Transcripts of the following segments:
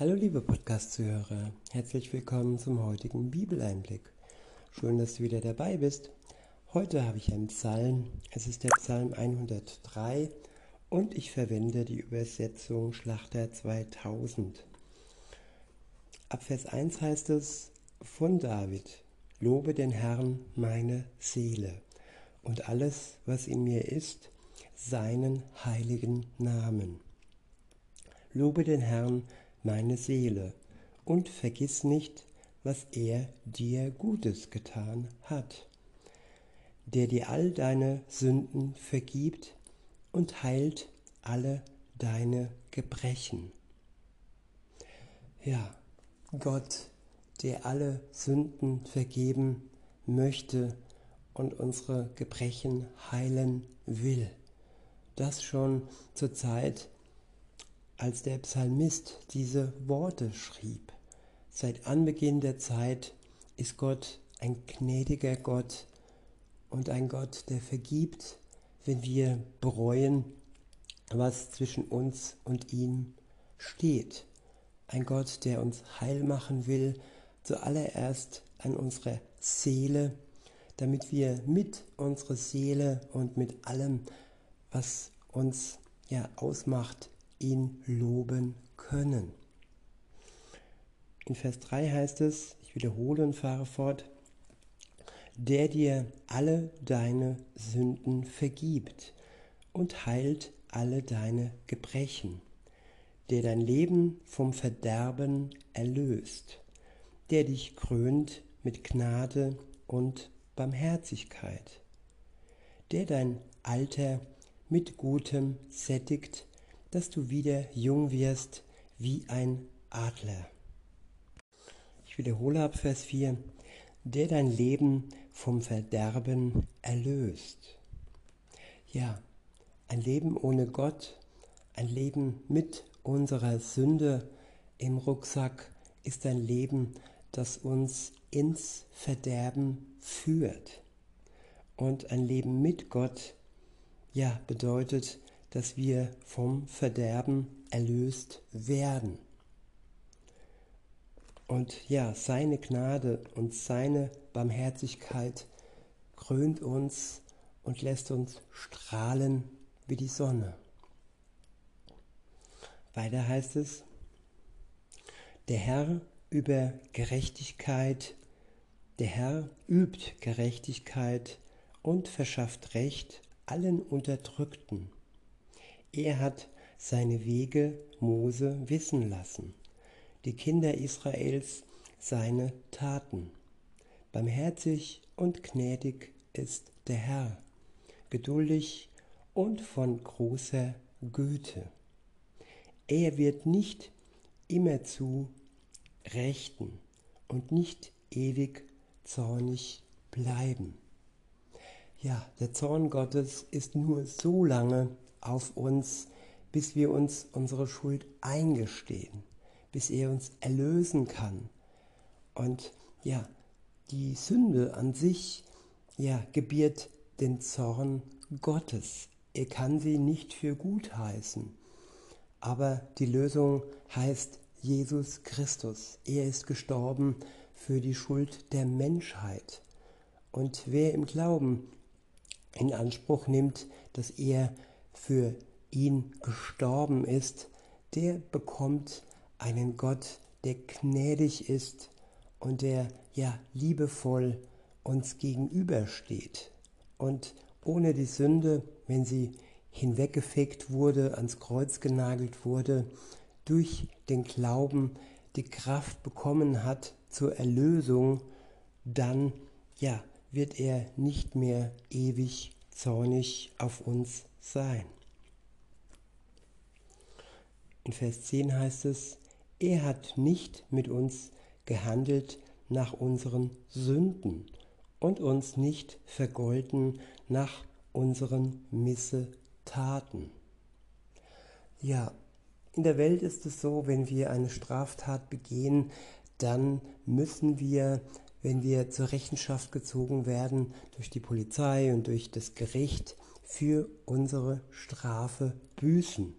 Hallo liebe Podcast-Zuhörer, herzlich willkommen zum heutigen Bibeleinblick. Schön, dass du wieder dabei bist. Heute habe ich einen Psalm, es ist der Psalm 103 und ich verwende die Übersetzung Schlachter 2000. Ab Vers 1 heißt es von David, Lobe den Herrn meine Seele und alles, was in mir ist, seinen heiligen Namen. Lobe den Herrn meine Seele, und vergiss nicht, was er dir Gutes getan hat, der dir all deine Sünden vergibt und heilt alle deine Gebrechen. Ja, Gott, der alle Sünden vergeben möchte und unsere Gebrechen heilen will. Das schon zur Zeit, als der Psalmist diese Worte schrieb. Seit Anbeginn der Zeit ist Gott ein gnädiger Gott und ein Gott, der vergibt, wenn wir bereuen, was zwischen uns und ihm steht. Ein Gott, der uns heil machen will, zuallererst an unserer Seele, damit wir mit unserer Seele und mit allem, was uns ja ausmacht, ihn loben können. In Vers 3 heißt es, ich wiederhole und fahre fort, der dir alle deine Sünden vergibt und heilt alle deine Gebrechen, der dein Leben vom Verderben erlöst, der dich krönt mit Gnade und Barmherzigkeit, der dein Alter mit Gutem sättigt dass du wieder jung wirst wie ein Adler. Ich wiederhole ab Vers 4, der dein Leben vom Verderben erlöst. Ja, ein Leben ohne Gott, ein Leben mit unserer Sünde im Rucksack ist ein Leben, das uns ins Verderben führt. Und ein Leben mit Gott, ja, bedeutet, dass wir vom Verderben erlöst werden. Und ja, seine Gnade und seine Barmherzigkeit krönt uns und lässt uns strahlen wie die Sonne. Weiter heißt es, der Herr über Gerechtigkeit, der Herr übt Gerechtigkeit und verschafft Recht allen Unterdrückten. Er hat seine Wege Mose wissen lassen, die Kinder Israels seine Taten. Barmherzig und gnädig ist der Herr, geduldig und von großer Güte. Er wird nicht immerzu rechten und nicht ewig zornig bleiben. Ja, der Zorn Gottes ist nur so lange auf uns, bis wir uns unsere Schuld eingestehen, bis er uns erlösen kann. Und ja, die Sünde an sich, ja, gebiert den Zorn Gottes. Er kann sie nicht für gut heißen. Aber die Lösung heißt Jesus Christus. Er ist gestorben für die Schuld der Menschheit. Und wer im Glauben in Anspruch nimmt, dass er für ihn gestorben ist, der bekommt einen Gott, der gnädig ist und der ja liebevoll uns gegenübersteht. Und ohne die Sünde, wenn sie hinweggefegt wurde, ans Kreuz genagelt wurde, durch den Glauben die Kraft bekommen hat zur Erlösung, dann ja, wird er nicht mehr ewig zornig auf uns sein. In Vers 10 heißt es, er hat nicht mit uns gehandelt nach unseren Sünden und uns nicht vergolten nach unseren Missetaten. Ja, in der Welt ist es so, wenn wir eine Straftat begehen, dann müssen wir, wenn wir zur Rechenschaft gezogen werden durch die Polizei und durch das Gericht, für unsere Strafe büßen.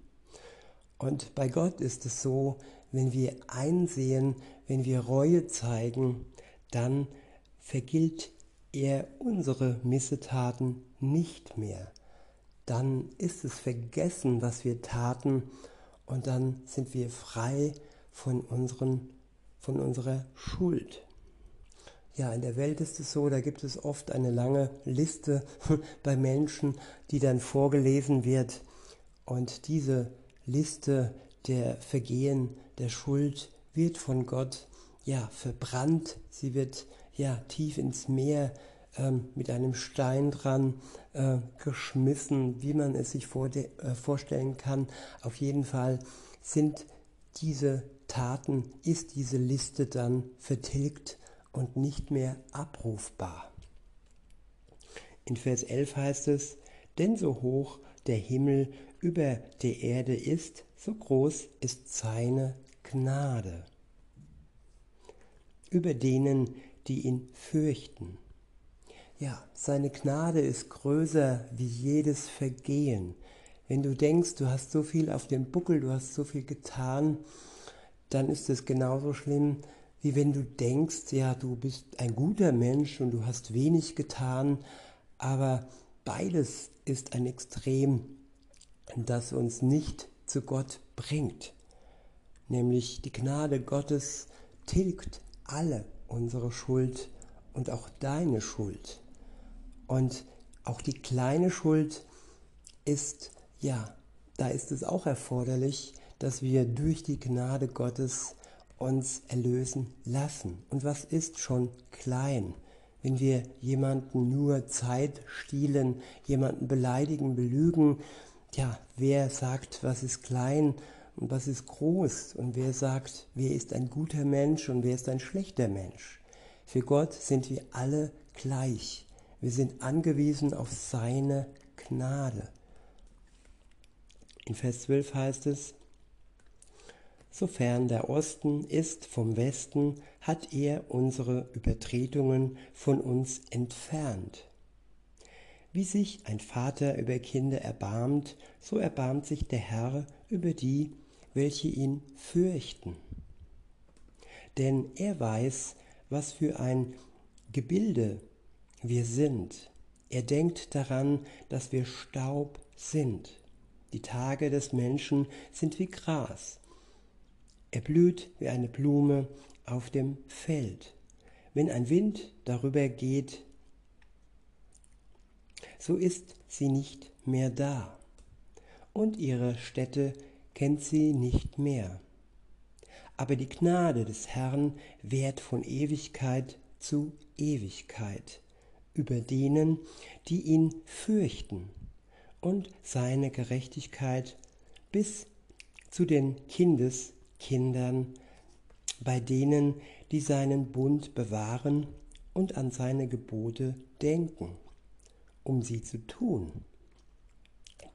Und bei Gott ist es so, wenn wir einsehen, wenn wir Reue zeigen, dann vergilt er unsere Missetaten nicht mehr. Dann ist es vergessen, was wir taten und dann sind wir frei von, unseren, von unserer Schuld. Ja, in der Welt ist es so, da gibt es oft eine lange Liste bei Menschen, die dann vorgelesen wird. Und diese Liste der Vergehen, der Schuld wird von Gott ja verbrannt. Sie wird ja tief ins Meer ähm, mit einem Stein dran äh, geschmissen, wie man es sich vor de, äh, vorstellen kann. Auf jeden Fall sind diese Taten, ist diese Liste dann vertilgt und nicht mehr abrufbar. In Vers 11 heißt es, denn so hoch der Himmel über der Erde ist, so groß ist seine Gnade über denen, die ihn fürchten. Ja, seine Gnade ist größer wie jedes Vergehen. Wenn du denkst, du hast so viel auf dem Buckel, du hast so viel getan, dann ist es genauso schlimm, wie wenn du denkst, ja, du bist ein guter Mensch und du hast wenig getan, aber beides ist ein Extrem, das uns nicht zu Gott bringt. Nämlich die Gnade Gottes tilgt alle unsere Schuld und auch deine Schuld. Und auch die kleine Schuld ist, ja, da ist es auch erforderlich, dass wir durch die Gnade Gottes uns erlösen lassen. Und was ist schon klein? Wenn wir jemanden nur Zeit stiehlen, jemanden beleidigen, belügen, ja, wer sagt, was ist klein und was ist groß und wer sagt, wer ist ein guter Mensch und wer ist ein schlechter Mensch. Für Gott sind wir alle gleich. Wir sind angewiesen auf seine Gnade. In Vers 12 heißt es, Sofern der Osten ist vom Westen, hat er unsere Übertretungen von uns entfernt. Wie sich ein Vater über Kinder erbarmt, so erbarmt sich der Herr über die, welche ihn fürchten. Denn er weiß, was für ein Gebilde wir sind. Er denkt daran, dass wir Staub sind. Die Tage des Menschen sind wie Gras. Er blüht wie eine Blume auf dem Feld. Wenn ein Wind darüber geht, so ist sie nicht mehr da. Und ihre Stätte kennt sie nicht mehr. Aber die Gnade des Herrn währt von Ewigkeit zu Ewigkeit über denen, die ihn fürchten, und seine Gerechtigkeit bis zu den Kindeskindern, bei denen, die seinen Bund bewahren und an seine Gebote denken, um sie zu tun.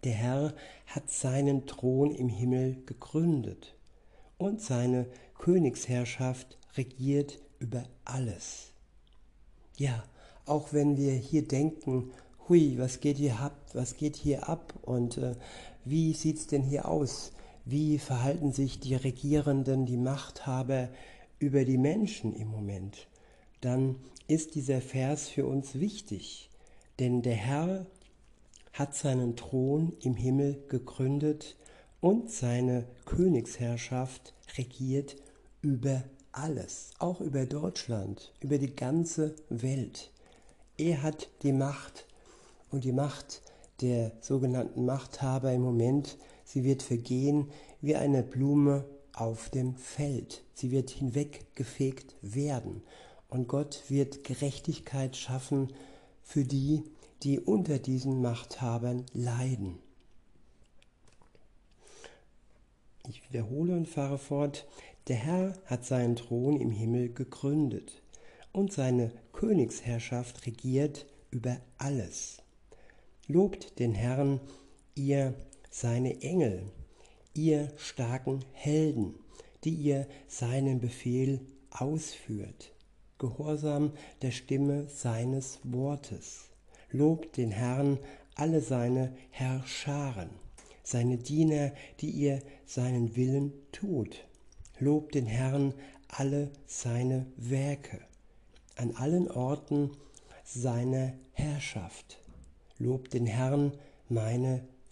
Der Herr hat seinen Thron im Himmel gegründet und seine Königsherrschaft regiert über alles. Ja, auch wenn wir hier denken, hui, was geht hier ab, was geht hier ab und äh, wie sieht's denn hier aus? Wie verhalten sich die Regierenden, die Machthaber über die Menschen im Moment? Dann ist dieser Vers für uns wichtig, denn der Herr hat seinen Thron im Himmel gegründet und seine Königsherrschaft regiert über alles, auch über Deutschland, über die ganze Welt. Er hat die Macht und die Macht der sogenannten Machthaber im Moment, sie wird vergehen wie eine Blume auf dem Feld. Sie wird hinweggefegt werden und Gott wird Gerechtigkeit schaffen für die, die unter diesen Machthabern leiden. Ich wiederhole und fahre fort. Der Herr hat seinen Thron im Himmel gegründet und seine Königsherrschaft regiert über alles. Lobt den Herrn, ihr seine Engel, ihr starken Helden, die ihr seinen Befehl ausführt, gehorsam der Stimme seines Wortes. Lobt den Herrn alle seine Herrscharen, seine Diener, die ihr seinen Willen tut. Lobt den Herrn alle seine Werke, an allen Orten seiner Herrschaft. Lobt den Herrn meine